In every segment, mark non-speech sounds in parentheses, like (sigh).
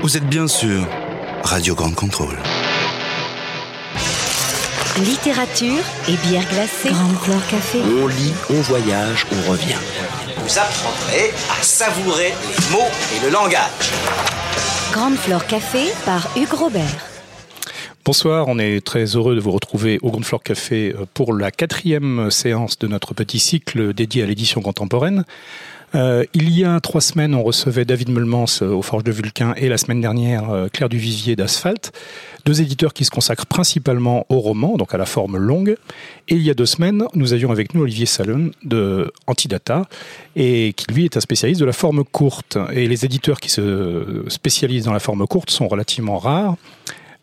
Vous êtes bien sûr Radio Grande Contrôle. Littérature et bière glacée. Grande Fleur Café. On lit, on voyage, on revient. Vous apprendrez à savourer les mots et le langage. Grande Fleur Café par Hugues Robert. Bonsoir, on est très heureux de vous retrouver au Grande Fleur Café euh, pour la quatrième séance de notre petit cycle dédié à l'édition contemporaine. Euh, il y a trois semaines, on recevait David Meulmans euh, au Forge de Vulcain et la semaine dernière euh, Claire Duvivier d'Asphalte, deux éditeurs qui se consacrent principalement au roman, donc à la forme longue. Et il y a deux semaines, nous avions avec nous Olivier Salon de Antidata, et qui lui est un spécialiste de la forme courte. Et les éditeurs qui se spécialisent dans la forme courte sont relativement rares.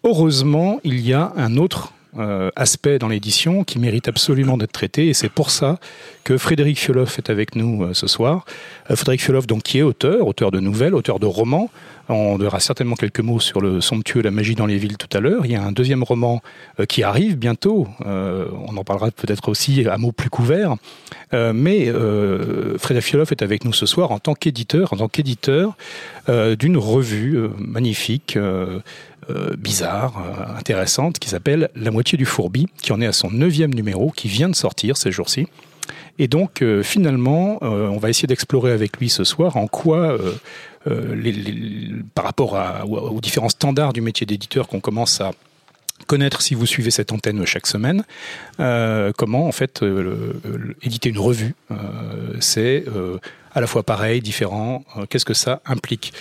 Heureusement, il y a un autre euh, aspect dans l'édition qui mérite absolument d'être traité et c'est pour ça que Frédéric Fioloff est avec nous euh, ce soir. Euh, Frédéric Fioloff, donc, qui est auteur, auteur de nouvelles, auteur de romans. On verra certainement quelques mots sur le somptueux La magie dans les villes tout à l'heure. Il y a un deuxième roman qui arrive bientôt. on en parlera peut-être aussi à mots plus couverts. mais Frédéric Fioloff est avec nous ce soir en tant qu'éditeur, en tant qu'éditeur d'une revue magnifique euh, bizarre, euh, intéressante, qui s'appelle La moitié du fourbi, qui en est à son neuvième numéro, qui vient de sortir ces jours-ci. Et donc, euh, finalement, on va essayer d'explorer avec lui ce soir en quoi, par rapport aux différents standards du métier d'éditeur qu'on commence à connaître si vous suivez cette antenne chaque semaine, comment en fait éditer une revue, c'est à la fois pareil, différent, qu'est-ce que ça implique?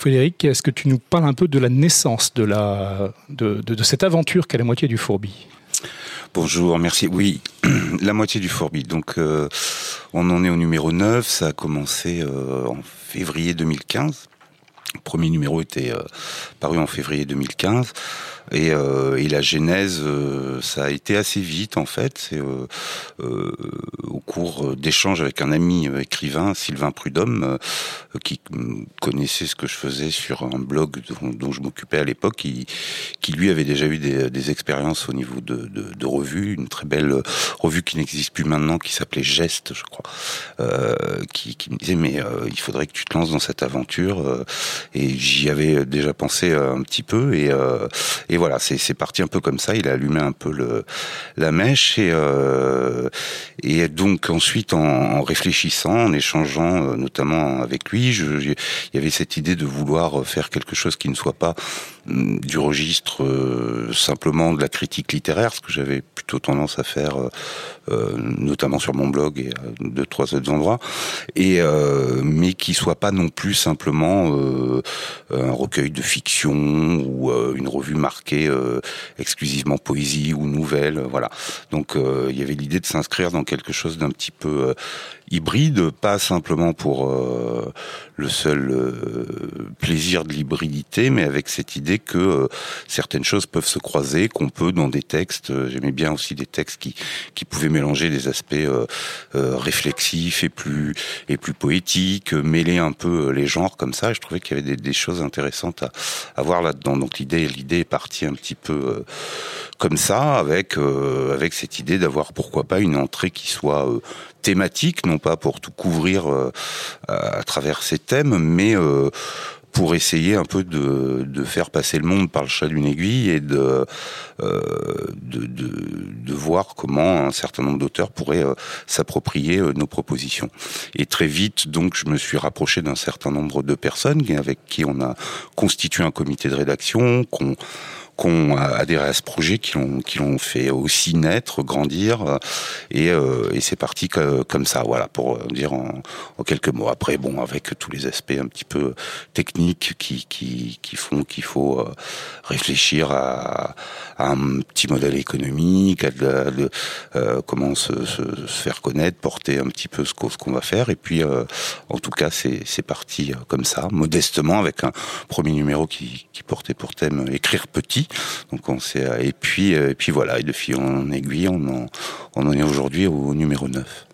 Frédéric, est-ce que tu nous parles un peu de la naissance de, cette aventure qu'est la moitié du fourbi? Bonjour, merci. Oui, (clears throat) la moitié du fourbi. Donc, euh, on en est au numéro 9. Ça a commencé euh, en février 2015. Le premier numéro était euh, paru en février 2015. Et, euh, et la genèse, euh, ça a été assez vite en fait. Euh, euh au cours d'échanges avec un ami écrivain, Sylvain Prudhomme, qui connaissait ce que je faisais sur un blog dont, je m'occupais à l'époque, qui, qui lui avait déjà eu des, des expériences au niveau de, de, de revues, une très belle revue qui n'existe plus maintenant, qui s'appelait Geste, je crois, qui, qui, me disait mais il faudrait que tu te lances dans cette aventure. et j'y avais déjà pensé un petit peu et, et voilà, c'est parti un peu comme ça. Il a allumé un peu la mèche et, euh, et donc ensuite en, réfléchissant, en échangeant euh, notamment avec lui, il y avait cette idée de vouloir faire quelque chose qui ne soit pas du registre euh, simplement de la critique littéraire, ce que j'avais plutôt tendance à faire, notamment sur mon blog et de trois autres endroits, et mais qui soit pas non plus simplement un recueil de fiction ou une revue marquée euh, exclusivement poésie ou nouvelle, euh, voilà. Donc euh, il y avait l'idée de s'inscrire dans quelque chose d'un petit peu hybride, pas simplement pour le seul plaisir de l'hybridité, mais avec cette idée que certaines choses peuvent se croiser, qu'on peut dans des textes, j'aimais bien aussi des textes qui, qui pouvaient mélanger des aspects réflexifs et plus, et plus poétiques, mêler un peu les genres comme ça, je trouvais qu'il y avait des, des, choses intéressantes à, à voir là-dedans. Donc l'idée, l'idée est partie un petit peu euh, comme ça, avec euh, avec cette idée d'avoir pourquoi pas une entrée qui soit euh, thématique, non pas pour tout couvrir à travers ces thèmes, mais pour essayer un peu de, de, faire passer le monde par le chat d'une aiguille et de, de, de, voir comment un certain nombre d'auteurs pourraient s'approprier nos propositions. Et très vite, donc, je me suis rapproché d'un certain nombre de personnes avec qui on a constitué un comité de rédaction, qu'on ont adhéré à ce projet, qui l'ont qui l'ont fait aussi naître, grandir, et, et c'est parti comme ça, voilà, pour dire en, en, quelques mots. Après, bon, avec tous les aspects un petit peu techniques qui qui, qui font qu'il faut réfléchir à, à, un petit modèle économique, à de, comment se, se, faire connaître, porter un petit peu ce qu'on va faire, et puis en tout cas, c'est parti comme ça, modestement, avec un premier numéro qui, qui portait pour thème écrire petit. Donc on s'est et puis et puis voilà, et de fil en aiguille, on en, on en est aujourd'hui au numéro 9.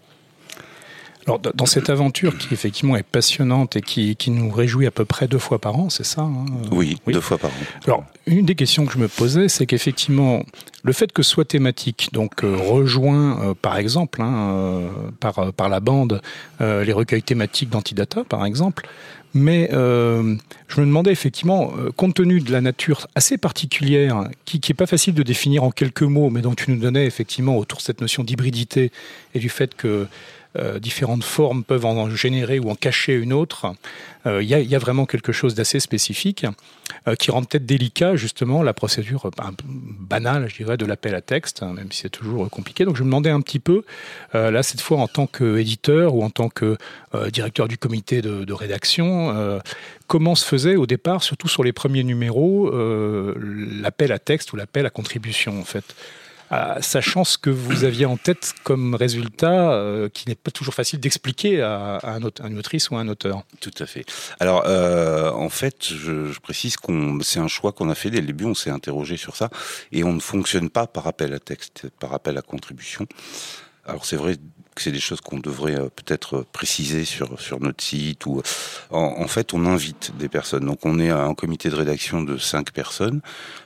Alors, dans cette aventure qui effectivement est passionnante et qui, qui nous réjouit à peu près deux fois par an, c'est ça hein oui, deux fois par an. Alors, une des questions que je me posais, c'est qu'effectivement, le fait que ce soit thématique, donc euh, rejoint euh, par exemple hein, euh, par, par la bande les recueils thématiques d'Antidata, par exemple, mais euh, je me demandais effectivement, compte tenu de la nature assez particulière, qui n'est pas facile de définir en quelques mots, mais dont tu nous donnais effectivement autour de cette notion d'hybridité et du fait que euh, différentes formes peuvent en générer ou en cacher une autre. Il euh, y, y, a vraiment quelque chose d'assez spécifique euh, qui rend peut-être délicat justement la procédure banale, je dirais, de l'appel à texte, hein, même si c'est toujours compliqué. Donc je me demandais un petit peu, là cette fois en tant qu'éditeur ou en tant que directeur du comité de rédaction, comment se faisait au départ, surtout sur les premiers numéros, l'appel à texte ou l'appel à contribution en fait? Sachant ce que vous aviez en tête comme résultat, euh, qui n'est pas toujours facile d'expliquer à, un une autrice ou à un auteur. Tout à fait. Alors, euh, en fait, je, je précise qu'on c'est un choix qu'on a fait dès le début. On s'est interrogé sur ça et on ne fonctionne pas par appel à texte, par appel à contribution. Alors c'est vrai c'est des choses qu'on devrait euh, peut-être préciser sur sur notre site ou en, en, fait on invite des personnes. Donc on est un comité de rédaction de cinq personnes.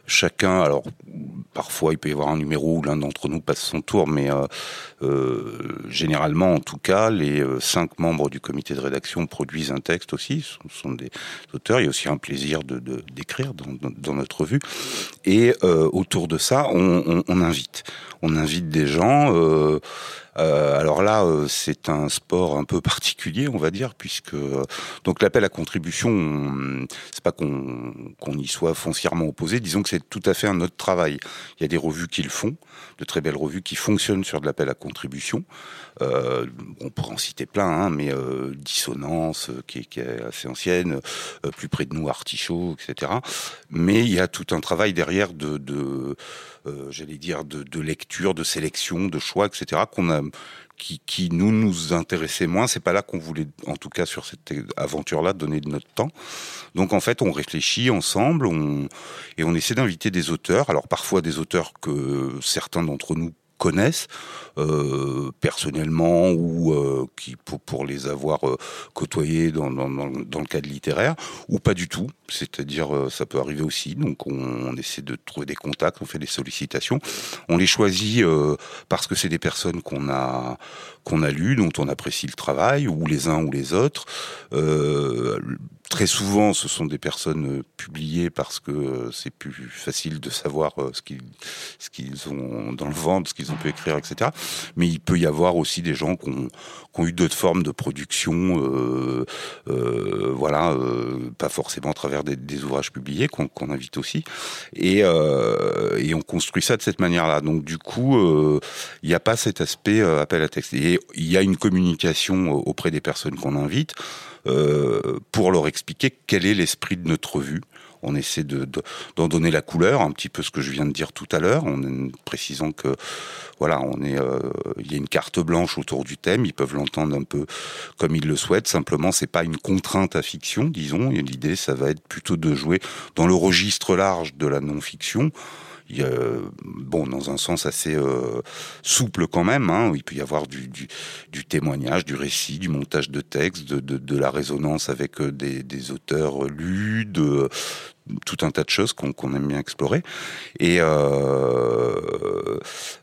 Chacun, alors parfois il peut y avoir un numéro où l'un d'entre nous passe son tour, mais euh, euh, généralement en tout cas les euh, cinq membres du comité de rédaction produisent un texte aussi. Ce sont des auteurs. Il y a aussi un plaisir de d'écrire dans, dans, notre revue. Et euh, autour de ça, on, invite, on invite des gens. Euh, euh, alors là, euh, c'est un sport un peu particulier, on va dire, puisque euh, donc l'appel à contribution, c'est pas qu'on qu'on y soit foncièrement opposé. Disons que c'est tout à fait un autre travail. Il y a des revues qui le font, de très belles revues qui fonctionnent sur de l'appel à contribution. Euh, on pourrait en citer plein, hein, mais euh, Dissonance, qui, qui, est assez ancienne, euh, plus près de nous, Artichaut, etc. Mais il y a tout un travail derrière de, euh, j'allais dire, de, lecture, de sélection, de choix, etc., qu'on a, qui, nous nous intéressait moins. C'est pas là qu'on voulait, en tout cas sur cette aventure-là, donner de notre temps. Donc en fait, on réfléchit ensemble, et on essaie d'inviter des auteurs. Alors parfois des auteurs que certains d'entre nous connaissent euh, personnellement ou euh, qui pour, les avoir euh, côtoyés dans, dans, le cadre littéraire ou pas du tout. C'est-à-dire ça peut arriver aussi. Donc on, essaie de trouver des contacts, on fait des sollicitations. On les choisit parce que c'est des personnes qu'on a qu'on a lues, dont on apprécie le travail, ou les uns ou les autres. Très souvent, ce sont des personnes euh, publiées parce que euh, c'est plus facile de savoir euh, ce qu'ils ce qu'ils ont dans le ventre, ce qu'ils ont pu écrire, etc. Mais il peut y avoir aussi des gens qui ont, qui ont eu d'autres formes de production, euh, euh, voilà, euh, pas forcément à travers des, ouvrages publiés qu'on qu invite aussi, et, et on construit ça de cette manière-là. Donc du coup, il n'y a pas cet aspect appel à texte. Et il y a une communication auprès des personnes qu'on invite. Euh, pour leur expliquer quel est l'esprit de notre revue. On essaie de, d'en donner la couleur, un petit peu ce que je viens de dire tout à l'heure, en précisant que voilà, on est, euh, il y a une carte blanche autour du thème. Ils peuvent l'entendre un peu comme ils le souhaitent. Simplement, c'est pas une contrainte à fiction, disons. Et l'idée, ça va être plutôt de jouer dans le registre large de la non-fiction bon, dans un sens assez euh, souple quand même, hein, où il peut y avoir du, témoignage, du récit, du montage de texte, de, la résonance avec euh, des, des, auteurs lus, de tout un tas de choses qu'on qu aime bien explorer. Et euh,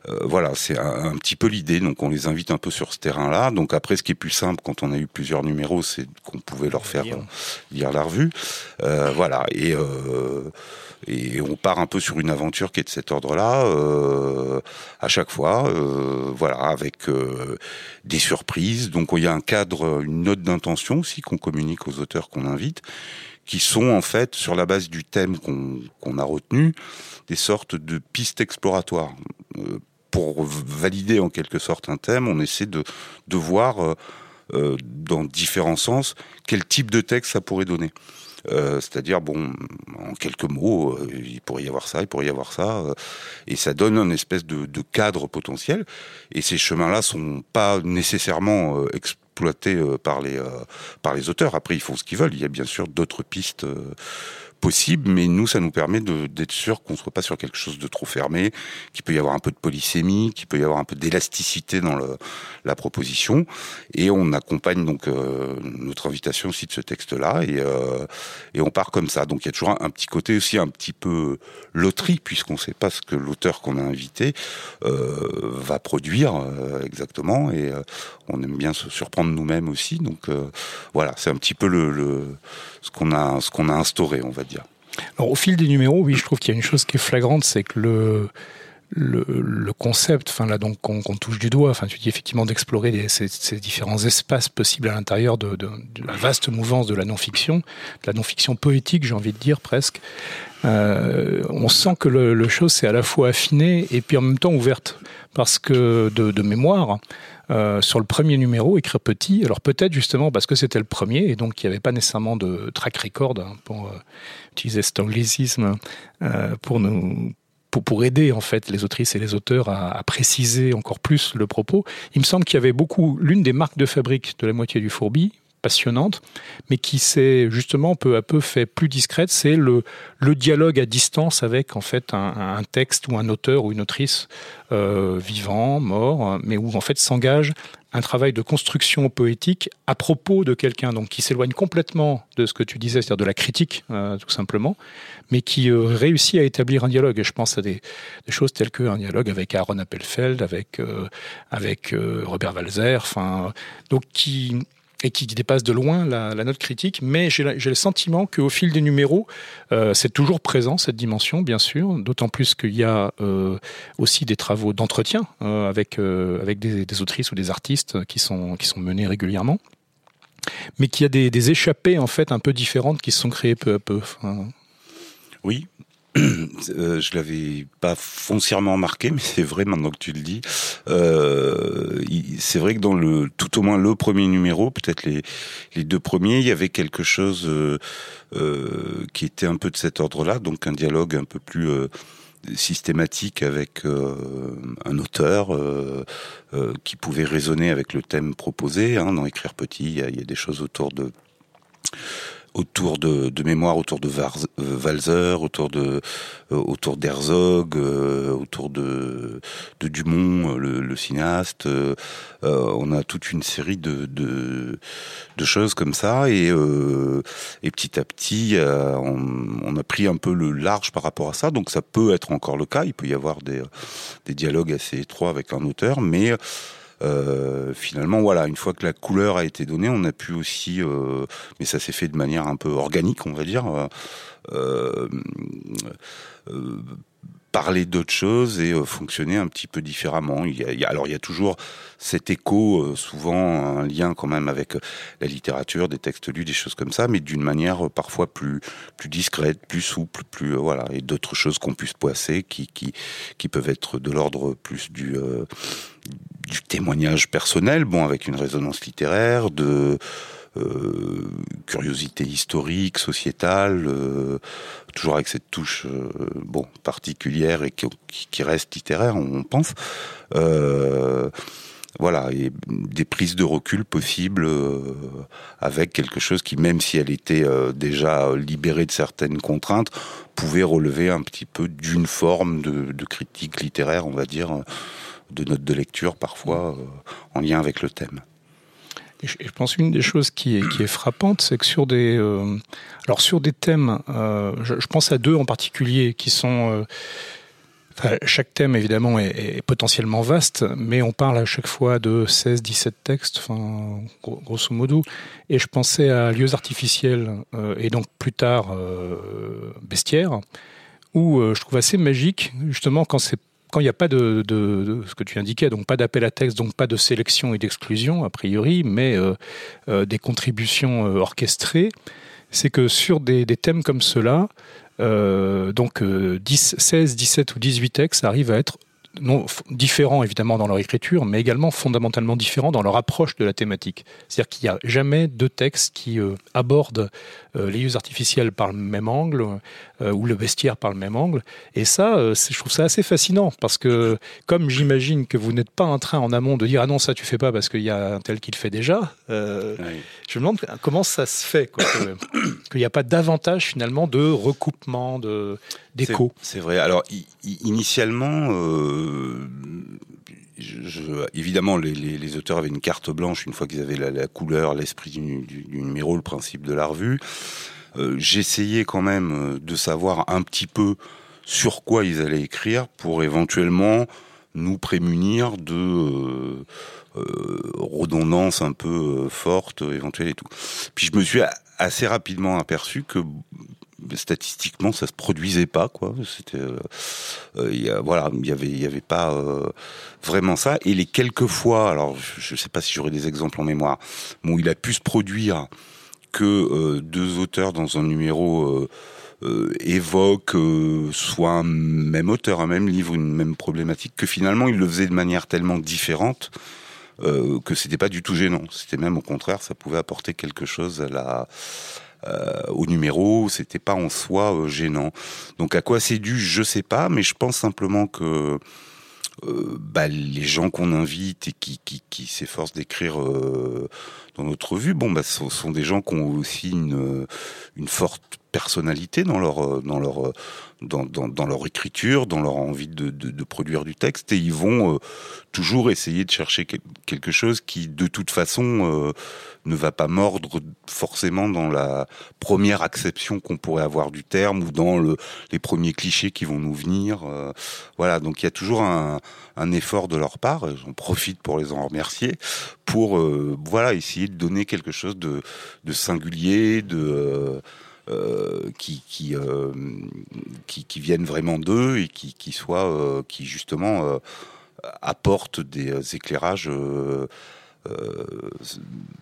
euh, voilà, c'est un, un, petit peu l'idée. Donc on les invite un peu sur ce terrain-là. Donc après, ce qui est plus simple quand on a eu plusieurs numéros, c'est qu'on pouvait leur faire lire, lire la revue. Euh, voilà. Et et on part un peu sur une aventure qui est de cet ordre-là euh, à chaque fois, euh, voilà, avec euh, des surprises. Donc il y a un cadre, une note d'intention aussi qu'on communique aux auteurs qu'on invite, qui sont en fait, sur la base du thème qu'on a retenu, des sortes de pistes exploratoires. Euh, pour valider en quelque sorte un thème, on essaie de, de voir euh, euh, dans différents sens quel type de texte ça pourrait donner. C'est-à-dire, bon, en quelques mots, il pourrait y avoir ça, il pourrait y avoir ça, et ça donne un espèce de, de cadre potentiel. Et ces chemins-là sont pas nécessairement exploités par les par les auteurs. Après, ils font ce qu'ils veulent. Il y a bien sûr d'autres pistes possible, mais nous, ça nous permet d'être sûr qu'on ne soit pas sur quelque chose de trop fermé, qu'il peut y avoir un peu de polysémie, qu'il peut y avoir un peu d'élasticité dans le, la proposition, et on accompagne donc euh, notre invitation aussi de ce texte-là, et, euh, et on part comme ça. Donc il y a toujours un, petit côté aussi un petit peu loterie, puisqu'on ne sait pas ce que l'auteur qu'on a invité euh, va produire euh, exactement, et euh, on aime bien se surprendre nous-mêmes aussi. Donc voilà, c'est un petit peu le, le ce qu'on a, qu'on a instauré, on va dire. Alors, au fil des numéros, oui, je trouve qu'il y a une chose qui est flagrante, c'est que le, le, concept, enfin là donc qu'on touche du doigt, enfin tu dis effectivement d'explorer ces, différents espaces possibles à l'intérieur de, la vaste mouvance de la non-fiction, de la non-fiction poétique, j'ai envie de dire presque. Euh, on sent que le, le chose s'est à la fois affiné et puis en même temps ouverte, parce que de mémoire, euh, sur le premier numéro, écrire petit. Alors peut-être justement parce que c'était le premier et donc il n'y avait pas nécessairement de track record hein, pour euh, utiliser cet anglicisme euh, pour nous aider en fait les autrices et les auteurs à, à préciser encore plus le propos. Il me semble qu'il y avait beaucoup l'une des marques de fabrique de la moitié du fourbi passionnante, mais qui s'est justement peu à peu fait plus discrète, c'est le, dialogue à distance avec en fait un, texte ou un auteur ou une autrice euh, vivant, mort, mais où en fait s'engage un travail de construction poétique à propos de quelqu'un, donc qui s'éloigne complètement de ce que tu disais, c'est-à-dire de la critique, euh, tout simplement, mais qui euh, réussit à établir un dialogue. Et je pense à des, choses telles qu'un dialogue avec Aaron Appelfeld, avec, avec Robert Walzer, enfin, donc qui, et qui dépasse de loin la, note critique, mais j'ai le sentiment qu'au fil des numéros, euh, c'est toujours présent cette dimension, bien sûr, d'autant plus qu'il y a euh, aussi des travaux d'entretien euh, avec, avec des, autrices ou des artistes qui sont, qui sont menés régulièrement, mais qu'il y a des, échappées en fait un peu différentes qui se sont créées peu à peu. Enfin... Oui, euh, je l'avais pas foncièrement marqué, mais c'est vrai maintenant que tu le dis. Euh, c'est vrai que dans le, tout au moins le premier numéro, peut-être les, les deux premiers, il y avait quelque chose euh, euh, qui était un peu de cet ordre-là, donc un dialogue un peu plus euh, systématique avec euh, un auteur euh, euh, qui pouvait résonner avec le thème proposé. Hein, dans Écrire petit, il y, y a des choses autour de autour de, de mémoire, autour de Varz, euh, Walzer, autour de euh, autour d'Herzog, euh, autour de, de Dumont, euh, le, le cinéaste. Euh, on a toute une série de, de, de choses comme ça et, et petit à petit, on, on, a pris un peu le large par rapport à ça. Donc ça peut être encore le cas. Il peut y avoir des, des dialogues assez étroits avec un auteur, mais euh, finalement, voilà, une fois que la couleur a été donnée, on a pu aussi, euh, mais ça s'est fait de manière un peu organique, on va dire, euh, euh parler d'autres choses et euh, fonctionner un petit peu différemment. Il y a, alors il y a toujours cet écho, euh, souvent un lien quand même avec la littérature, des textes lus, des choses comme ça, mais d'une manière parfois plus plus discrète, plus souple, plus voilà, et d'autres choses qu'on puisse poisser qui qui qui peuvent être de l'ordre plus du du témoignage personnel, bon, avec une résonance littéraire, de euh, curiosité historique, sociétale, euh, toujours avec cette touche euh, bon particulière et qui, reste littéraire, on pense. Voilà, et des prises de recul possibles avec quelque chose qui, même si elle était déjà libérée de certaines contraintes, pouvait relever un petit peu d'une forme de, critique littéraire, on va dire, de notes de lecture parfois en lien avec le thème. Je pense une des choses qui est, frappante, c'est que sur des, euh, alors sur des thèmes, euh, je, pense à deux en particulier qui sont, euh, chaque thème évidemment est, potentiellement vaste, mais on parle à chaque fois de 16, 17 textes, enfin, grosso modo. Et je pensais à lieux artificiels et donc plus tard bestiaires, où je trouve assez magique justement quand c'est quand il n'y a pas de, ce que tu indiquais, donc pas d'appel à texte, donc pas de sélection et d'exclusion a priori, mais euh, euh, des contributions euh, orchestrées, c'est que sur des, thèmes comme ceux-là, euh, donc 10, 16, 17 ou 18 textes arrivent à être différents évidemment dans leur écriture, mais également fondamentalement différents dans leur approche de la thématique. C'est-à-dire qu'il n'y a jamais deux textes qui abordent euh, les artificiels par le même angle ou le bestiaire par le même angle. Et ça, je trouve ça assez fascinant parce que comme j'imagine que vous n'êtes pas en train en amont de dire ah non ça tu fais pas parce qu'il y a un tel qui le fait déjà, je me demande comment ça se fait (coughs) qu'il n'y a pas davantage finalement de recoupement de d'écho. C'est vrai. Alors initialement évidemment, les, auteurs avaient une carte blanche une fois qu'ils avaient la, couleur, l'esprit du, numéro, le principe de la revue. Euh, j'essayais quand même euh, de savoir un petit peu sur quoi ils allaient écrire pour éventuellement nous prémunir de euh, redondances un peu fortes éventuelles et tout. Puis je me suis assez rapidement aperçu que statistiquement ça se produisait pas quoi c'était voilà il y avait il y avait pas vraiment ça et les quelques fois alors je sais pas si j'aurais des exemples en mémoire où il a pu se produire que euh, deux auteurs dans un numéro évoquent soit un même auteur un même livre une même problématique que finalement il le faisait de manière tellement différente que c'était pas du tout gênant c'était même au contraire ça pouvait apporter quelque chose à la euh, au numéro, c'était pas en soi euh, gênant. Donc à quoi c'est dû, je sais pas, mais je pense simplement que euh, bah, les gens qu'on invite et qui, qui, s'efforcent d'écrire euh, dans notre revue, bon, bah, ce sont des gens qui ont aussi une, une forte personnalité dans leur dans leur dans, dans, leur écriture, dans leur envie de, produire du texte, et ils vont euh, toujours essayer de chercher quelque chose qui, de toute façon, ne va pas mordre forcément dans la première acception qu'on pourrait avoir du terme ou dans le, les premiers clichés qui vont nous venir. Euh, voilà, donc il y a toujours un, effort de leur part. J'en profite pour les en remercier pour euh, voilà essayer de donner quelque chose de singulier, de euh, qui euh, qui, qui viennent vraiment d'eux et qui qui soit qui justement apportent des éclairages euh,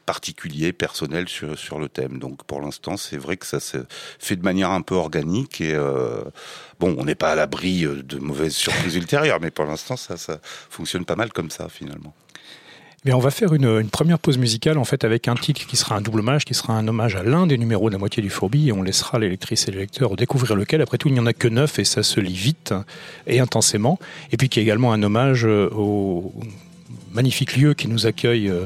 particulier, personnel sur, sur le thème. Donc pour l'instant, c'est vrai que ça se fait de manière un peu organique et euh, bon, on n'est pas à l'abri euh, de mauvaises surprises (laughs) ultérieures, mais pour l'instant, ça, ça fonctionne pas mal comme ça finalement. Mais on va faire une, une, première pause musicale en fait avec un titre qui sera un double hommage, qui sera un hommage à l'un des numéros de la moitié du Fourbi et on laissera les lectrices et les lecteurs découvrir lequel. Après tout, il n'y en a que neuf et ça se lit vite et intensément. Et puis qui est également un hommage au magnifique lieu qui nous accueille euh,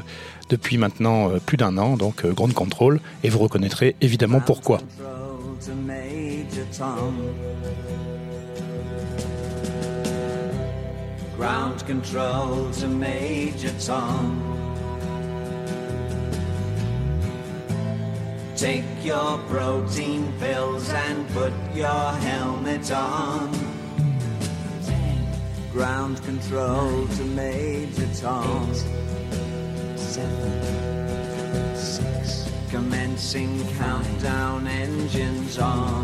depuis maintenant euh, plus d'un an, donc euh, Ground Control, et vous reconnaîtrez évidemment pourquoi. Ground control to Major Tom. Take your protein pills and put your helmet on. ground control to Major Tom. Eight, seven, six. Commencing countdown, engines on.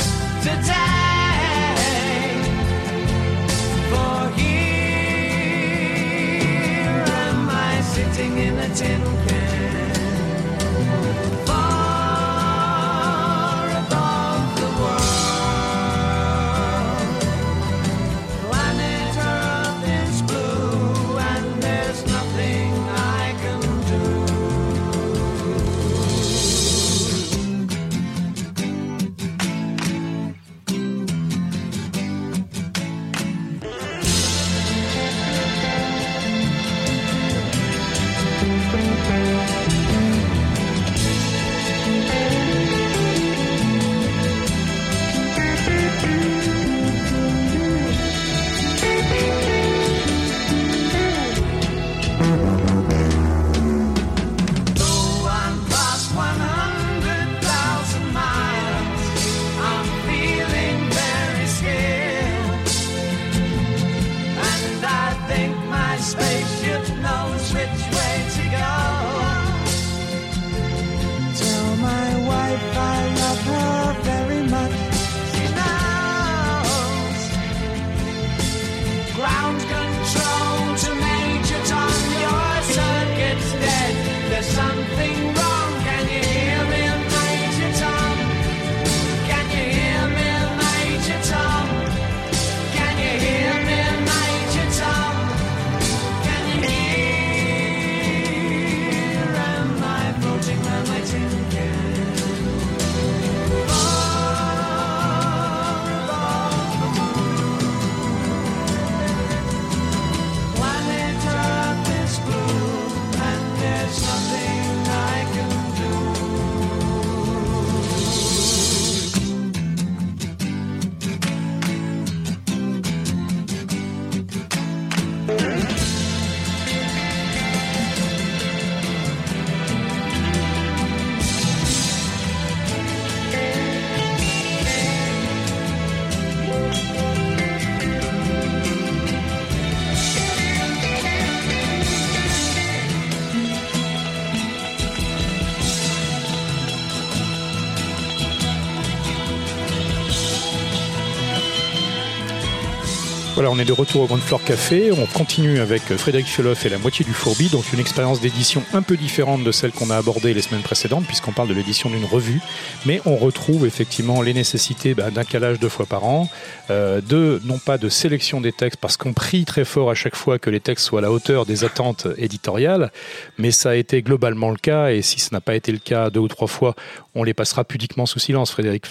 on est de retour au Grand Floor Café. On continue avec Frédéric Fioloff et la moitié du fourbi, donc une expérience d'édition un peu différente de celle qu'on a abordée les semaines précédentes, puisqu'on parle de l'édition d'une revue. Mais on retrouve effectivement les nécessités bah, d'un calage deux fois par an, euh, de non pas de sélection des textes, parce qu'on prie très fort à chaque fois que les textes soient à la hauteur des attentes éditoriales, mais ça a été globalement le cas, et si ce n'a pas été le cas deux ou trois fois, on les passera pudiquement sous silence, Frédéric.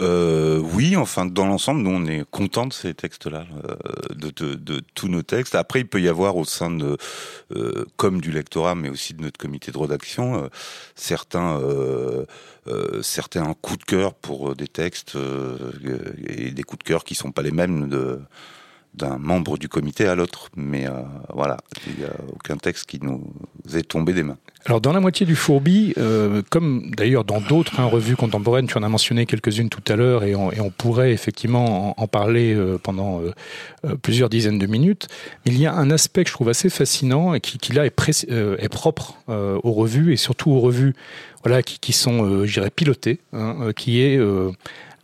Euh, oui, enfin, dans l'ensemble, nous, on est content de ces textes-là, euh, de, de, de tous nos textes. Après, il peut y avoir au sein de, euh, comme du lectorat, mais aussi de notre comité de rédaction, euh, certains, euh, euh, certains coups de cœur pour des textes et des coups de cœur qui sont pas les mêmes de d'un membre du comité à l'autre. Mais euh, voilà, il n'y a aucun texte qui nous est tombé des mains. Alors dans la moitié du fourbi, euh, comme d'ailleurs dans d'autres hein, revues contemporaines, tu en as mentionné quelques-unes tout à l'heure et on, pourrait effectivement en, parler euh, pendant euh, plusieurs dizaines de minutes, il y a un aspect que je trouve assez fascinant et qui, là est, propre aux revues et surtout aux revues voilà, qui, sont, je dirais, pilotées, hein, qui est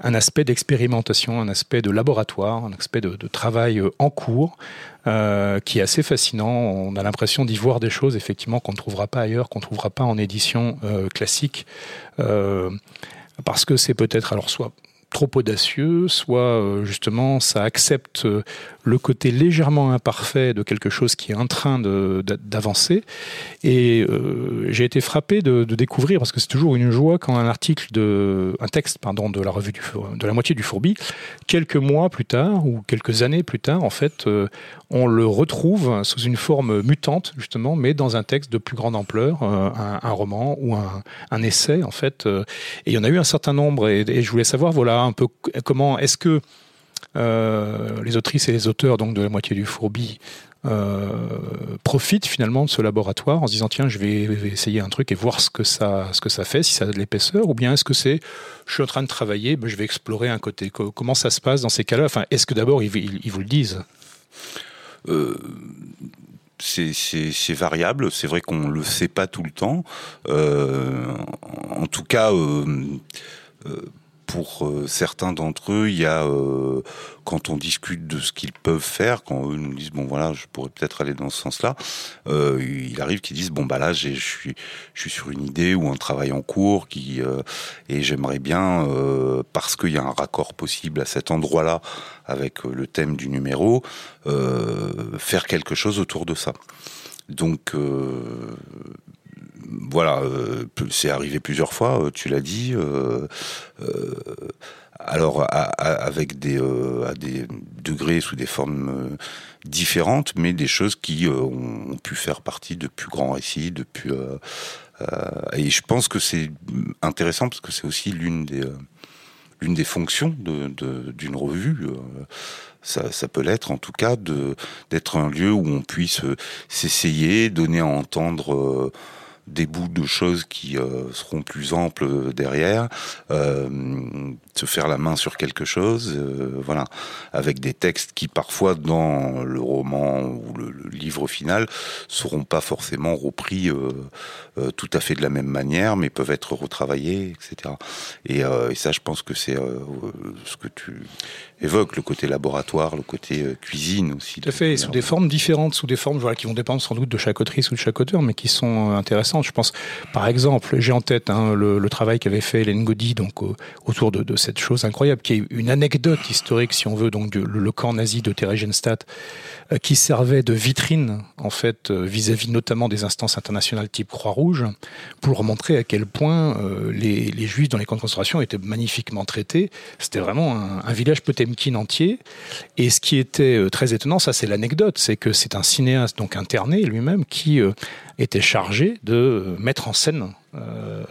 un aspect d'expérimentation, un aspect de laboratoire, un aspect de, travail euh, en cours, euh, qui est assez fascinant. On a l'impression d'y voir des choses effectivement qu'on ne trouvera pas ailleurs, qu'on ne trouvera pas en édition euh, classique, parce que c'est peut-être alors soit trop audacieux, soit justement ça accepte le côté légèrement imparfait de quelque chose qui est en train d'avancer. Et euh, j'ai été frappé de, découvrir, parce que c'est toujours une joie quand un article de, un texte pardon de la revue de la moitié du Fourbi, quelques mois plus tard ou quelques années plus tard, en fait, euh, on le retrouve sous une forme mutante justement, mais dans un texte de plus grande ampleur, euh, un, roman ou un, essai en fait. et il y en a eu un certain nombre, et, et je voulais savoir voilà un peu comment est-ce que les autrices et les auteurs donc de la moitié du Fourbi euh, profitent finalement de ce laboratoire en se disant tiens je vais essayer un truc et voir ce que ça ce que ça fait si ça a de l'épaisseur ou bien est-ce que c'est je suis en train de travailler ben, je vais explorer un côté Co- comment ça se passe dans ces cas-là? Enfin est-ce que d'abord ils, vous le disent? Euh, c'est variable. C'est vrai qu'on le sait pas tout le temps. Euh, en tout cas, euh, euh, pour euh, certains d'entre eux, il y a euh, quand on discute de ce qu'ils peuvent faire, quand eux nous disent bon voilà, je pourrais peut-être aller dans ce sens-là. euh, il arrive qu'ils disent bon bah là, je suis je suis sur une idée ou un travail en cours qui et j'aimerais bien parce qu'il y a un raccord possible à cet endroit-là avec le thème du numéro, faire quelque chose autour de ça. Donc voilà, euh, c'est arrivé plusieurs fois, euh, tu l'as dit. euh, alors à- avec des à des degrés sous des formes différentes, mais des choses qui ont, pu faire partie de plus grands récits, et je pense que c'est intéressant parce que c'est aussi l'une des fonctions d'une revue. ça, peut l'être en tout cas d'être un lieu où on puisse s'essayer, donner à entendre des bouts de choses qui euh, seront plus amples derrière, euh, se faire la main sur quelque chose, euh, voilà, avec des textes qui parfois dans le roman ou le, livre final seront pas forcément repris euh, euh, tout à fait de la même manière, mais peuvent être retravaillés, etc. Et, euh, et ça, je pense que c'est euh, ce que tu évoques, le côté laboratoire, le côté euh, cuisine aussi. Tout à fait, sous des formes différentes, sous des formes voilà, qui vont dépendre sans doute de chaque autrice ou de chaque auteur, mais qui sont euh, Je pense, par exemple, j'ai en tête hein, le, travail qu'avait fait Hélène Gaudy donc, au- autour de, cette chose incroyable, qui est une anecdote historique, si on veut, donc le, camp nazi de Theresienstadt, euh, qui servait de vitrine, en fait, euh, vis-à-vis notamment des instances internationales type Croix-Rouge, pour montrer à quel point euh, les, Juifs dans les camps de concentration étaient magnifiquement traités. C'était vraiment un, village Potemkin entier. Et ce qui était euh, très étonnant, ça c'est l'anecdote, c'est que c'est un cinéaste donc interné lui-même qui était chargé de mettre en scène euh,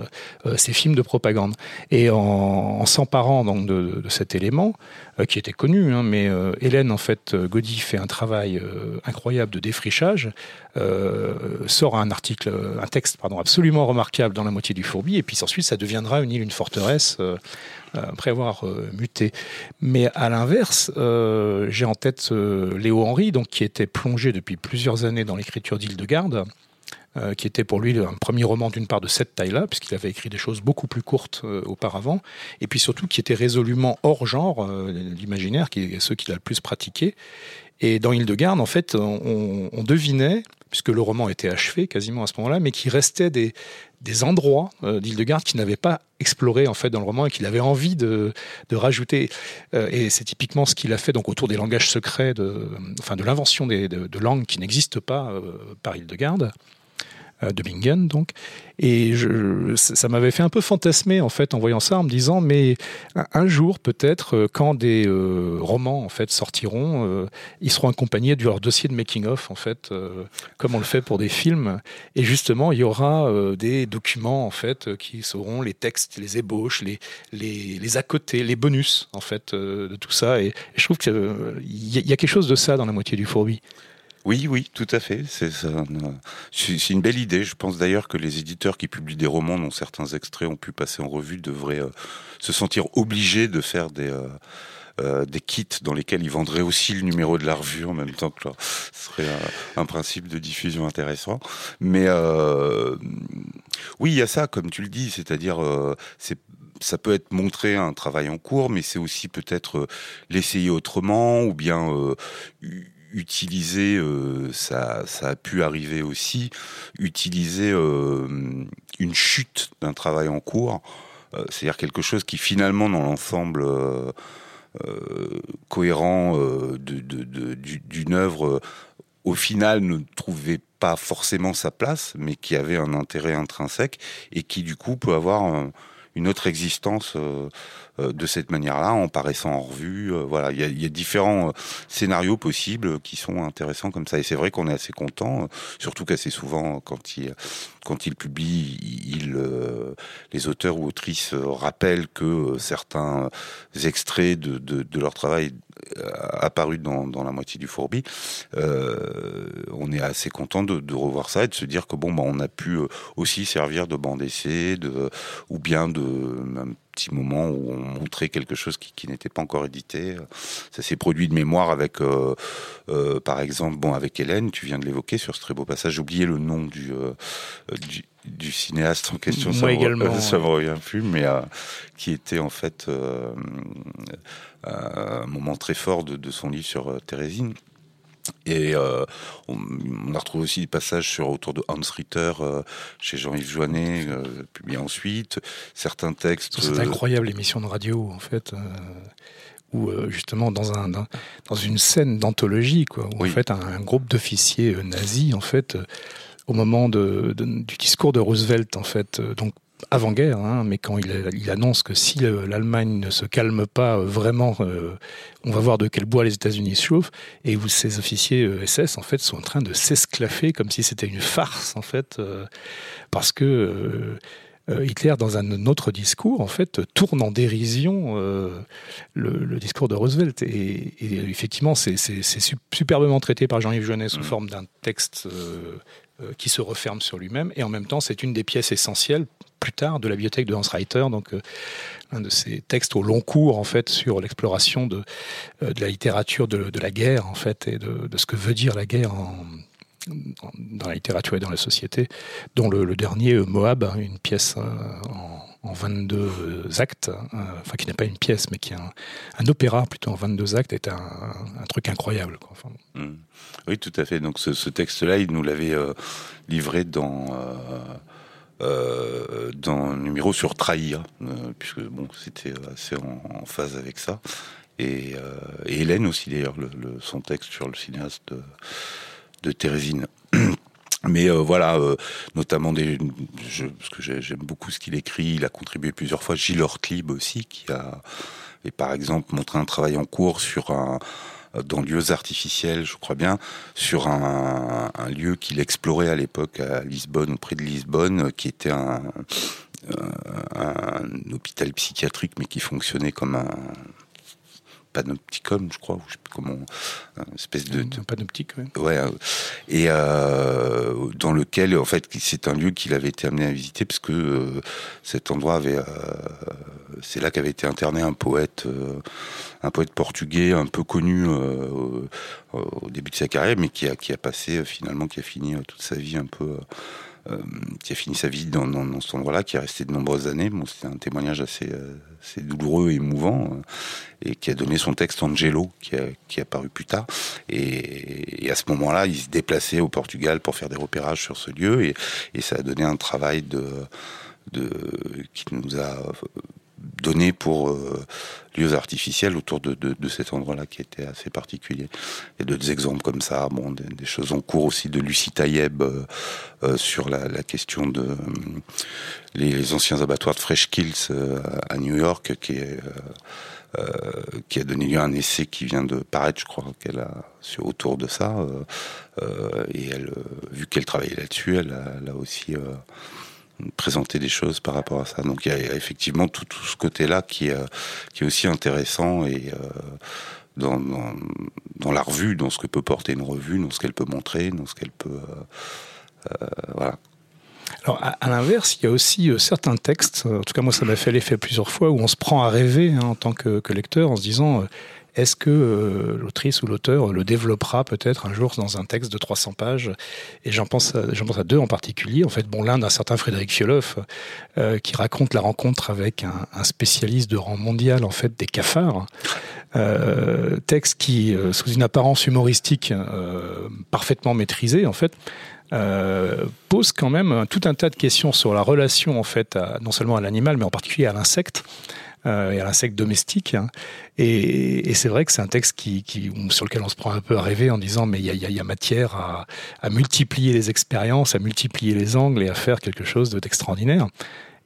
euh, ces films de propagande. Et en, s'emparant donc de, de cet élément, euh, qui était connu, hein, mais Hélène en fait Gaudy fait un travail incroyable de défrichage, sort un article, un texte pardon absolument remarquable dans la moitié du fourbi, et puis ensuite ça deviendra une île, une forteresse. après avoir muté. Mais à l'inverse, j'ai en tête Léo Henry, donc qui était plongé depuis plusieurs années dans l'écriture d'Île-de-Garde, euh, qui était pour lui un premier roman d'une part de cette taille-là, puisqu'il avait écrit des choses beaucoup plus courtes euh, auparavant, et puis surtout qui était résolument hors genre, euh, l'imaginaire, qui est ceux qu'il a le plus pratiqué. Et dans Île-de-Garde, en fait, on, devinait, puisque le roman était achevé quasiment à ce moment-là, mais qu'il restait des, des endroits euh, d'Île-de-Garde qu'il n'avait pas explorés en fait dans le roman et qu'il avait envie de, de rajouter. Et c'est typiquement ce qu'il a fait donc autour des langages secrets, de, enfin de l'invention de, de langues qui n'existent pas par Île-de-Garde de Bingen donc. Et ça m'avait fait un peu fantasmer en fait en voyant ça en me disant mais un, jour peut-être euh, quand des euh, romans en fait sortiront euh, ils seront accompagnés de leur dossier de making of en fait euh, comme on le fait pour des films. Et justement il y aura euh, des documents en fait euh, qui seront les textes les ébauches les les, les à côté les bonus en fait euh, de tout ça. Et, je trouve qu'il y, y a quelque chose de ça dans la moitié du fourbi Oui, oui, tout à fait. Euh, c'est une belle idée. Je pense d'ailleurs que les éditeurs qui publient des romans dont certains extraits ont pu passer en revue devraient euh, se sentir obligés de faire des euh, euh, des kits dans lesquels ils vendraient aussi le numéro de la revue en même temps que ce serait un, principe de diffusion intéressant. Mais oui, il y a ça, comme tu le dis, c'est-à-dire c'est ça peut être montrer un travail en cours, mais c'est aussi peut-être l'essayer autrement ou bien utiliser, euh, ça, ça a pu arriver aussi, utiliser euh, une chute d'un travail en cours, euh, c'est-à-dire quelque chose qui finalement dans l'ensemble cohérent euh, de- d'une œuvre, au final ne trouvait pas forcément sa place, mais qui avait un intérêt intrinsèque et qui du coup peut avoir une autre existence euh, euh, de cette manière-là, en paraissant en revue. euh, voilà, il y a, il y différents scénarios possibles qui sont intéressants comme ça. Et c'est vrai qu'on est assez content, surtout qu'assez souvent, quand ils quand ils publient, ils, euh, les auteurs ou autrices rappellent que certains extraits de, de, de leur travail euh, apparus dans, la moitié du fourbi, euh, on est assez content de, revoir ça et de se dire que bon, bah, on a pu euh, aussi servir de bande essai, de, ou bien de un petit moment où on montrait quelque chose qui, qui n'était pas encore édité. Ça s'est produit de mémoire avec, euh, euh, par exemple, bon, avec Hélène, tu viens de l'évoquer sur ce très beau passage. J'ai oublié le nom du, euh, du, du cinéaste en question. Moi ça re- également, (laughs) ça me revient plus, mais qui était en fait un moment très fort de, de son livre sur Thérésine. Et euh, on, on a retrouvé aussi des passages sur autour de Hans Ritter euh, chez Jean-Yves Joannet, euh, publié ensuite. Certains textes. Cette euh, incroyable émission de radio, en fait, où justement dans un dans, une scène d'anthologie, quoi, où Oui. en fait un, un groupe d'officiers nazis, en fait, au moment de, de- du discours de Roosevelt, en fait, donc avant-guerre, hein, mais quand il, il annonce que si euh, l'Allemagne ne se calme pas euh, vraiment, euh, on va voir de quel bois les États-Unis se chauffent, et où ces officiers euh, SS en fait sont en train de s'esclaffer comme si c'était une farce en fait, euh, parce que euh, euh, Hitler, dans un autre discours, en fait, tourne en dérision euh, le, le discours de Roosevelt. Et, et effectivement, c'est c'est- c'est su- superbement traité par Jean-Yves Jeunet sous Mhm. forme d'un texte euh, euh, qui se referme sur lui-même, et en même temps, c'est une des pièces essentielles plus tard de la bibliothèque de Hans Reiter, donc euh, un de ces textes au long cours en fait sur l'exploration de, euh, la littérature de, la guerre en fait et de, de ce que veut dire la guerre en- dans la littérature et dans la société, dont le, dernier euh, Moab, hein, une pièce euh, en, en 22 actes, euh, enfin qui n'est pas une pièce mais qui est un, opéra plutôt en 22 actes, est un, truc incroyable. Quoi. Enfin, Mm. Oui, tout à fait. Donc ce, texte-là, il nous l'avait euh, livré dans euh, euh, numéro sur trahir, puisque bon, c'était assez en, phase avec ça. Et, Hélène aussi d'ailleurs, le, le- son texte sur le cinéaste de. (clears throat) Mais euh, voilà, euh, notamment des, parce que j'ai- j'aime beaucoup ce qu'il écrit. Il a contribué plusieurs fois. Gilles Ortlib aussi, qui a, et par exemple montré un travail en cours sur un dans lieux artificiels, je crois bien, sur un, lieu qu'il explorait à l'époque à Lisbonne, ou près de Lisbonne, qui était un, un hôpital psychiatrique, mais qui fonctionnait comme un panopticum, je crois, ou je sais plus comment, une espèce de, de un panoptique, ouais. Ouais, euh, et euh, dans lequel, en fait, c'est un lieu qu'il avait été amené à visiter parce que euh, cet endroit avait, euh, c'est là qu'avait été interné un poète, un poète portugais un peu connu au, au début de sa carrière, mais qui a, qui a passé finalement, qui a fini toute sa vie un peu. Euh, qui a fini sa vie dans, dans, dans cet endroit-là, qui est resté de nombreuses années. Bon, c'était un témoignage assez, euh, assez douloureux et émouvant, euh, et qui a donné son texte Angelo, qui a, qui a paru plus tard. Et, et à ce moment-là, il se déplaçait au Portugal pour faire des repérages sur ce lieu, et, et ça a donné un travail de, de qui nous a donné pour euh, lieux artificiels autour de, de, cet endroit-là qui était assez particulier. Il y a d'autres exemples comme ça, bon, des, choses en cours aussi de Lucie Tayeb euh, euh, sur la, question de les, anciens abattoirs de Fresh Kills euh, à New York, qui qui a donné lieu à un essai qui vient de paraître, je crois qu'elle a sur autour de ça. et elle, vu qu'elle travaillait là-dessus, elle a aussi présenté des choses par rapport à ça. Donc il y a, effectivement tout, tout ce côté-là qui euh, qui est aussi intéressant et euh, dans, dans, la revue, dans ce que peut porter une revue, dans ce qu'elle peut montrer, dans ce qu'elle peut. euh, voilà. Alors, à, l'inverse, il y a aussi certains textes, en tout cas moi ça m'a fait l'effet plusieurs fois, où on se prend à rêver hein, en tant que, lecteur en se disant est-ce que euh, l'autrice ou l'auteur le développera peut-être un jour dans un texte de 300 pages? Et j'en pense, à- deux en particulier. En fait, bon, l'un d'un certain Frédéric Fioloff euh, qui raconte la rencontre avec un, spécialiste de rang mondial en fait des cafards. Euh, texte qui, sous une apparence humoristique parfaitement maîtrisée, en fait, pose quand même tout un tas de questions sur la relation en fait, non seulement à l'animal, mais en particulier à l'insecte euh, et à l'insecte domestique. hein. Et, c'est vrai que c'est un texte qui, sur lequel on se prend un peu à rêver en disant mais il y a, matière à, multiplier les expériences, à multiplier les angles et à faire quelque chose de- d'extraordinaire.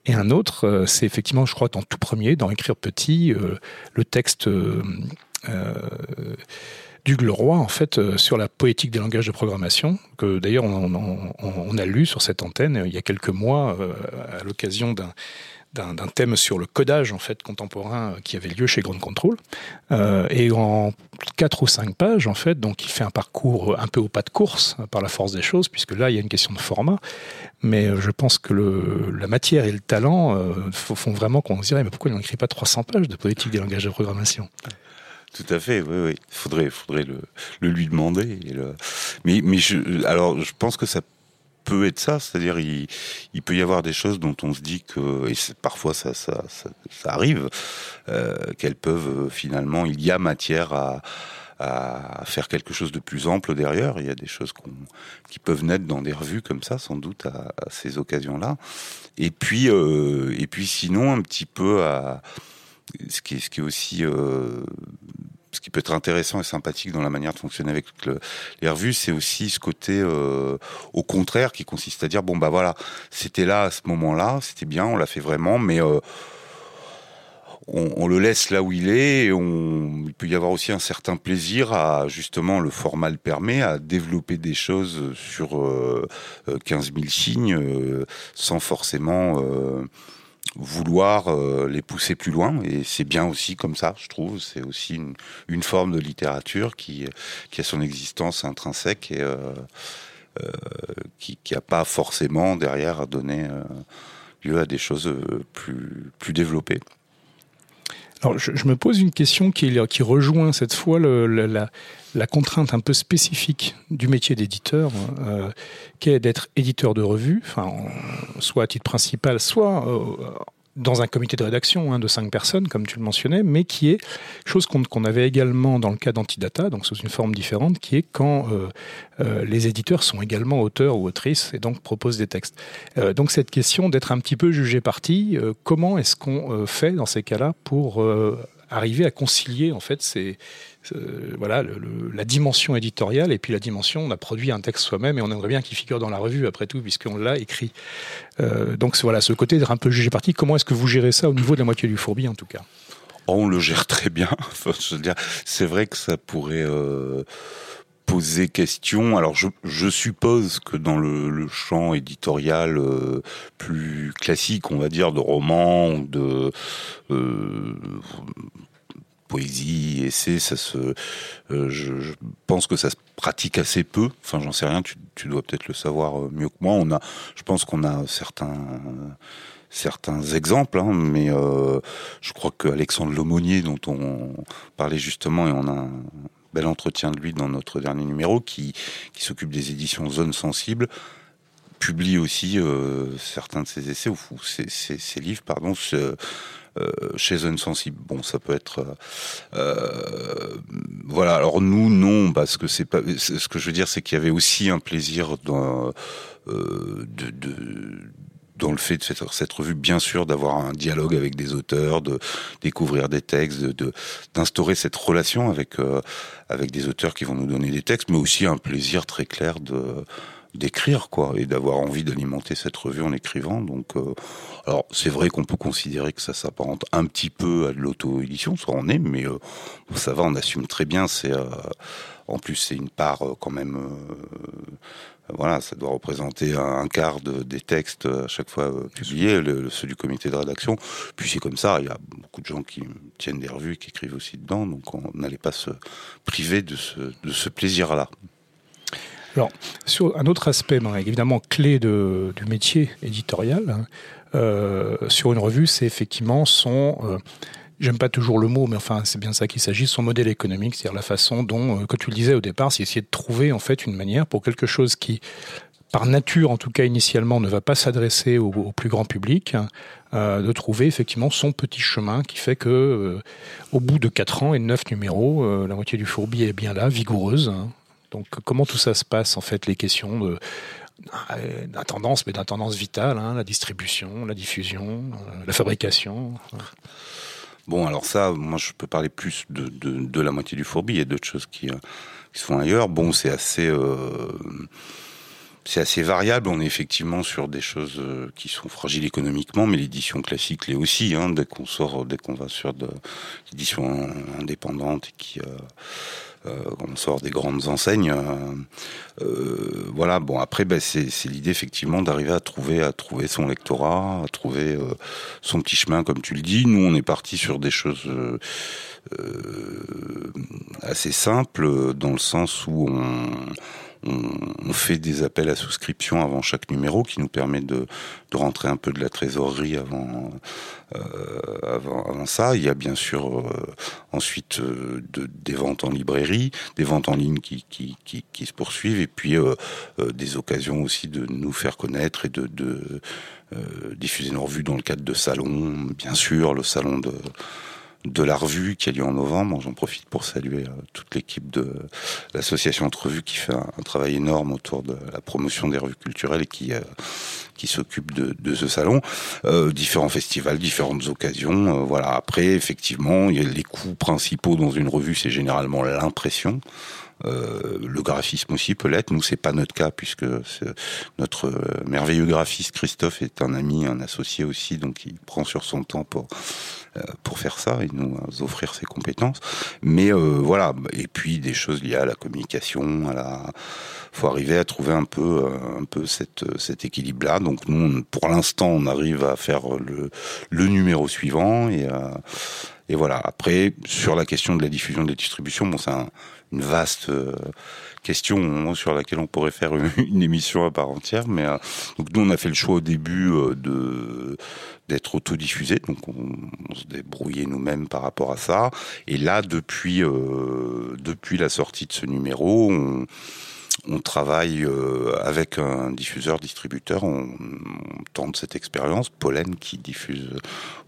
Et un autre, euh, c'est effectivement, je crois, dans tout premier, dans Écrire petit, euh, le texte euh, d'Hugues Leroy, en fait, sur la poétique des langages de programmation, que d'ailleurs on, a lu sur cette antenne il y a quelques mois, à l'occasion d'un d'un thème sur le codage en fait contemporain euh, qui avait lieu chez Ground Control Euh, et en quatre ou cinq pages en fait donc il fait un parcours un peu au pas de course euh, par la force des choses puisque là il y a une question de format mais euh, je pense que la matière et le talent euh, font vraiment qu'on se dirait mais pourquoi il n'écrit pas 300 pages de poétique des langages de programmation? Tout à fait, oui, oui. Faudrait, faudrait le, lui demander. Mais, mais je, alors, je pense que ça peut être ça, c'est-à-dire il, il peut y avoir des choses dont on se dit que, et parfois ça, ça, ça, arrive, euh, qu'elles peuvent euh, finalement, il y a matière à, faire quelque chose de plus ample derrière. Il y a des choses qu'on, qui peuvent naître dans des revues comme ça, sans doute à, ces occasions-là. Et puis, euh, et puis sinon un petit peu à ce qui est, ce qui est aussi ce qui peut être intéressant et sympathique dans la manière de fonctionner avec le- les revues, c'est aussi ce côté euh, au contraire qui consiste à dire bon bah voilà, c'était là à ce moment-là, c'était bien, on l'a fait vraiment, mais euh, on, le laisse là où il est. Et on, il peut y avoir aussi un certain plaisir à justement le format le permet à développer des choses sur euh, euh, 15 000 signes sans forcément vouloir euh, les pousser plus loin. Et c'est bien aussi comme ça, je trouve. C'est aussi une, forme de littérature qui, qui a son existence intrinsèque et, euh, euh, qui qui a pas forcément derrière donné euh, lieu à des choses plus plus développées. Alors, je, me pose une question qui, rejoint cette fois le, la, la contrainte un peu spécifique du métier d'éditeur, euh, qui est d'être éditeur de revue, enfin, en- soit à titre principal, soit euh, dans un comité de rédaction hein, de cinq personnes, comme tu le mentionnais, mais qui est chose qu'on avait également dans le cas d'Antidata, donc sous une forme différente, qui est quand euh, euh, les éditeurs sont également auteurs ou autrices et donc proposent des textes. Euh, donc cette question d'être un petit peu jugé parti, comment est-ce qu'on fait dans ces cas-là pour arriver à concilier en fait ces, voilà la dimension éditoriale et puis la dimension on a produit un texte soi-même et on aimerait bien qu'il figure dans la revue après tout puisqu'on l'a écrit. Euh, donc voilà ce côté d'être un peu jugé parti. Comment est-ce que vous gérez ça au niveau de la moitié du fourbi en tout cas? On le gère très bien. (laughs) C'est vrai que ça pourrait euh, poser question. Alors, je, je suppose que dans le, le champ éditorial euh, plus classique, on va dire, de romans de euh, poésie, essai, ça se, euh, je, je pense que ça se pratique assez peu. Enfin, j'en sais rien. Tu, tu dois peut-être le savoir euh, mieux que moi. On a, je pense qu'on a certains certains exemples, hein, mais euh, je crois que Alexandre Lemonnier, dont on parlait justement, et on a bel entretien de lui dans notre dernier numéro, qui, s'occupe des éditions Zone Sensible, publie aussi euh, certains de ses essais ou ses, livres, pardon, euh, chez Zone Sensible. Bon, ça peut être euh, voilà. Alors nous, non, parce que c'est pas. Ce que je veux dire, c'est qu'il y avait aussi un plaisir dans, dans le fait de faire cette revue, bien sûr, d'avoir un dialogue avec des auteurs, de découvrir des textes, d'instaurer cette relation avec euh, avec des auteurs qui vont nous donner des textes, mais aussi un plaisir très clair de d'écrire quoi et d'avoir envie d'alimenter cette revue en écrivant donc euh, alors c'est vrai qu'on peut considérer que ça s'apparente un petit peu à de l'auto-édition ça en est mais euh, ça va on assume très bien c'est euh, en plus c'est une part quand même voilà, ça doit représenter un, quart de, des textes à chaque fois publiés, le- ceux du comité de rédaction. Puis c'est comme ça, il y a beaucoup de gens qui tiennent des revues, qui écrivent aussi dedans, donc on n'allait pas se priver de ce, de ce plaisir-là. Alors, sur un autre aspect, évidemment, clé du métier éditorial, hein, euh, sur une revue, c'est effectivement son, euh, j'aime pas toujours le mot, mais enfin, c'est bien ça qu'il s'agit, son modèle économique, c'est-à-dire la façon dont, euh, comme tu le disais au départ, c'est essayer de trouver en fait une manière pour quelque chose qui, par nature, en tout cas initialement, ne va pas s'adresser au, plus grand public, hein, de trouver effectivement son petit chemin qui fait que, au bout de quatre ans et de neuf numéros, la moitié du fourbi est bien là, vigoureuse. hein. Donc comment tout ça se passe en fait les questions de euh, d'intendance mais d'intendance vitale, hein, la distribution, la diffusion, euh, la fabrication. Bon, alors ça, moi, je peux parler plus de, la moitié du fourbi. Il y a d'autres choses qui, euh, qui se font ailleurs. Bon, c'est assez, c'est assez variable. On est effectivement sur des choses qui sont fragiles économiquement, mais l'édition classique l'est aussi. Hein, dès qu'on sort, dès qu'on va sur l'édition indépendante qui on sort des grandes enseignes. euh, euh, voilà. Bon, après, ben, c'est l'idée effectivement d'arriver à trouver, à trouver son lectorat, à trouver euh, son petit chemin, comme tu le dis. Nous, on est parti sur des choses euh, euh, assez simples, dans le sens où on, on, fait des appels à souscription avant chaque numéro, qui nous permet de, de rentrer un peu de la trésorerie avant, euh, avant, ça. Il y a bien sûr euh, ensuite euh, de, des ventes en librairie, des ventes en ligne qui, qui, qui, se poursuivent, et puis euh, des occasions aussi de nous faire connaître et de, de diffuser nos revues dans le cadre de salons, bien sûr, le salon de de la revue qui a lieu en novembre. J'en profite pour saluer euh, toute l'équipe de l'association Entre Revues qui fait un, un travail énorme autour de la promotion des revues culturelles et qui euh, qui s'occupe de, de ce salon. Euh, différents festivals, différentes occasions. euh, voilà. Après, effectivement, il y a les coûts principaux dans une revue, c'est généralement l'impression. Euh, le graphisme aussi peut l'être. Nous, c'est pas notre cas puisque notre euh, merveilleux graphiste Christophe est un ami, un associé aussi, donc il prend sur son temps pour euh, pour faire ça et nous euh, offrir ses compétences. Mais voilà. Et puis des choses liées à la communication, à la faut arriver à trouver un peu un peu cette cet équilibre là. Donc nous, pour l'instant, on arrive à faire le le numéro suivant et à et voilà. Après, sur la question de la diffusion de la distribution, bon, c'est un- une vaste euh, question sur laquelle on pourrait faire une, émission à part entière. Mais euh, donc nous, on a fait le choix au début euh, de d'être autodiffusé, donc on, se débrouillait nous-mêmes par rapport à ça. Et là, depuis depuis la sortie de ce numéro, on, on travaille euh, avec un diffuseur, distributeur, on, tente cette expérience. Pollen qui diffuse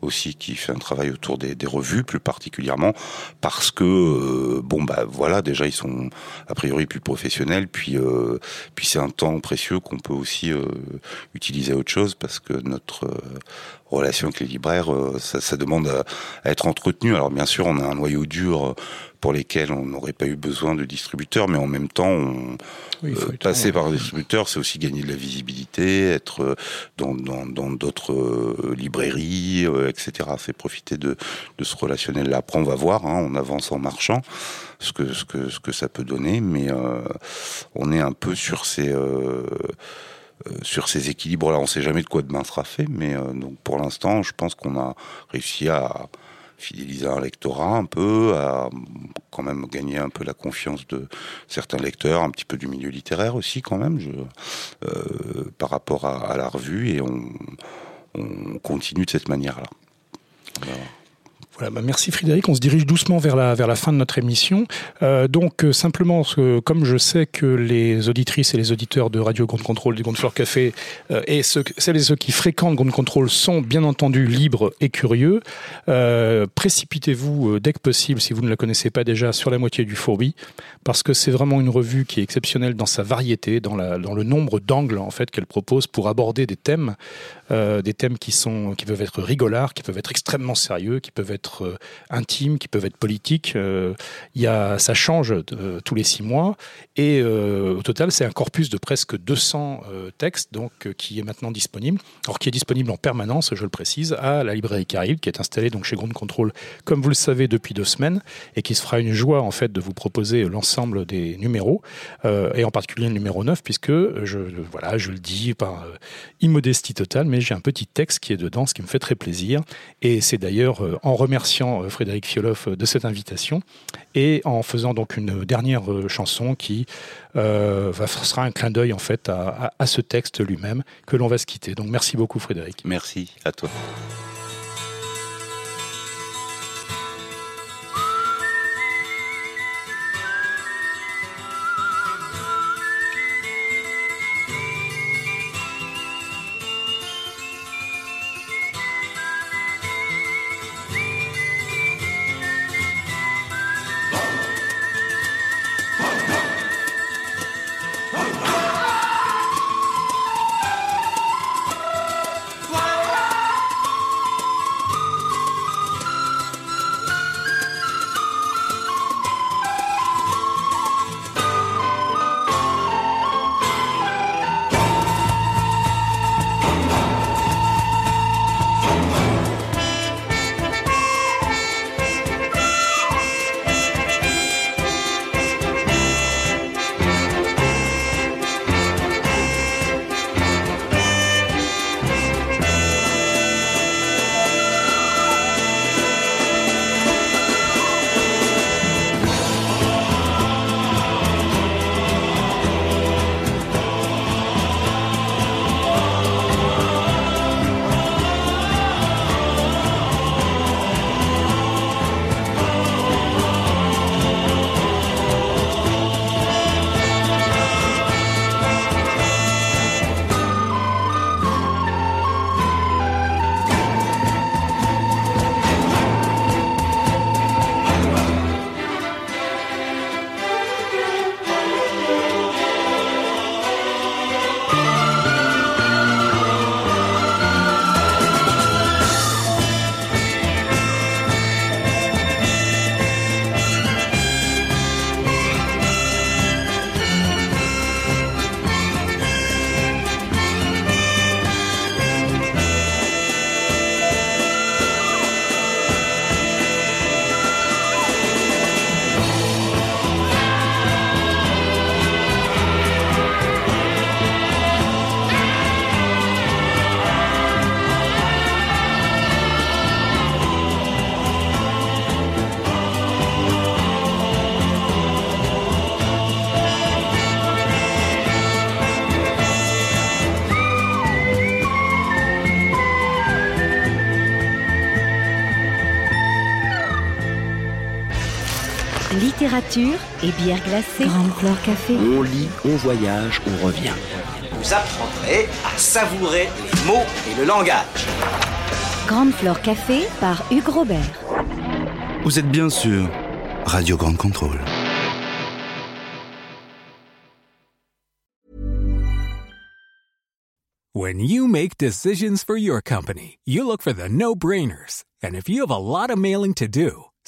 aussi, qui fait un travail autour des, revues plus particulièrement, parce que euh, bon bah voilà, déjà ils sont a priori plus professionnels, puis euh, puis c'est un temps précieux qu'on peut aussi euh, utiliser à autre chose parce que notre relation avec les libraires, euh, ça, ça demande à, à être entretenu. Alors bien sûr, on a un noyau dur euh, pour lesquels on n'aurait pas eu besoin de distributeurs, mais en même temps, on, Oui, euh, passer par un distributeur, c'est aussi gagner de la visibilité, être dans dans dans d'autres euh, librairies, euh, etc. C'est profiter de de ce relationnel-là. Après, on va voir, hein, on avance en marchant, ce que ce que ce que ça peut donner, mais euh, on est un peu sur ces euh, sur ces équilibres-là. On sait jamais de quoi demain sera fait, mais euh, donc pour l'instant, je pense qu'on a réussi à fidéliser un lectorat un peu, à quand même gagner un peu la confiance de certains lecteurs, un petit peu du milieu littéraire aussi quand même, euh, par rapport à, la revue, et on, on continue de cette manière-là. Bah merci Frédéric. On se dirige doucement vers la, fin de notre émission. Euh, donc euh, simplement, comme je sais que les auditrices et les auditeurs de Radio Grande Contrôle du Grande Fleur Café euh, et celles et ceux qui fréquentent Grande Contrôle sont bien entendu libres et curieux, précipitez-vous dès que possible, si vous ne la connaissez pas déjà, sur la moitié du fourbi, parce que c'est vraiment une revue qui est exceptionnelle dans sa variété, dans, dans le nombre d'angles en fait qu'elle propose pour aborder des thèmes, euh, des thèmes qui sont qui peuvent être rigolards, qui peuvent être extrêmement sérieux, qui peuvent être euh, intimes, qui peuvent être politiques. Euh, y a, ça change tous les six mois et au total c'est un corpus de presque 200 euh, textes donc qui est maintenant disponible. Alors qui est disponible en permanence, je le précise, à la librairie Caraïbe qui est installée donc chez Ground Control comme vous le savez depuis deux semaines et qui se fera une joie en fait de vous proposer l'ensemble des numéros et en particulier le numéro 9 puisque je voilà je le dis par immodestie totale mais j'ai un petit texte qui est dedans ce qui me fait très plaisir et c'est d'ailleurs euh, en remerciant euh, Frédéric Fioloff euh, de cette invitation et en faisant donc une dernière chanson qui sera un clin d'œil en fait à- à ce texte lui-même que l'on va se quitter. Donc merci beaucoup Frédéric. Merci à toi. Littérature et bière glacée. Grande Flore Café. On lit, on voyage, on revient. Vous apprendrez à savourer les mots et le langage. Grande Flore Café par Hugues Robert. Vous êtes bien sûr Radio Grande Contrôle. When you make decisions for your company, you look for the no-brainers. And if you have a lot of mailing to do,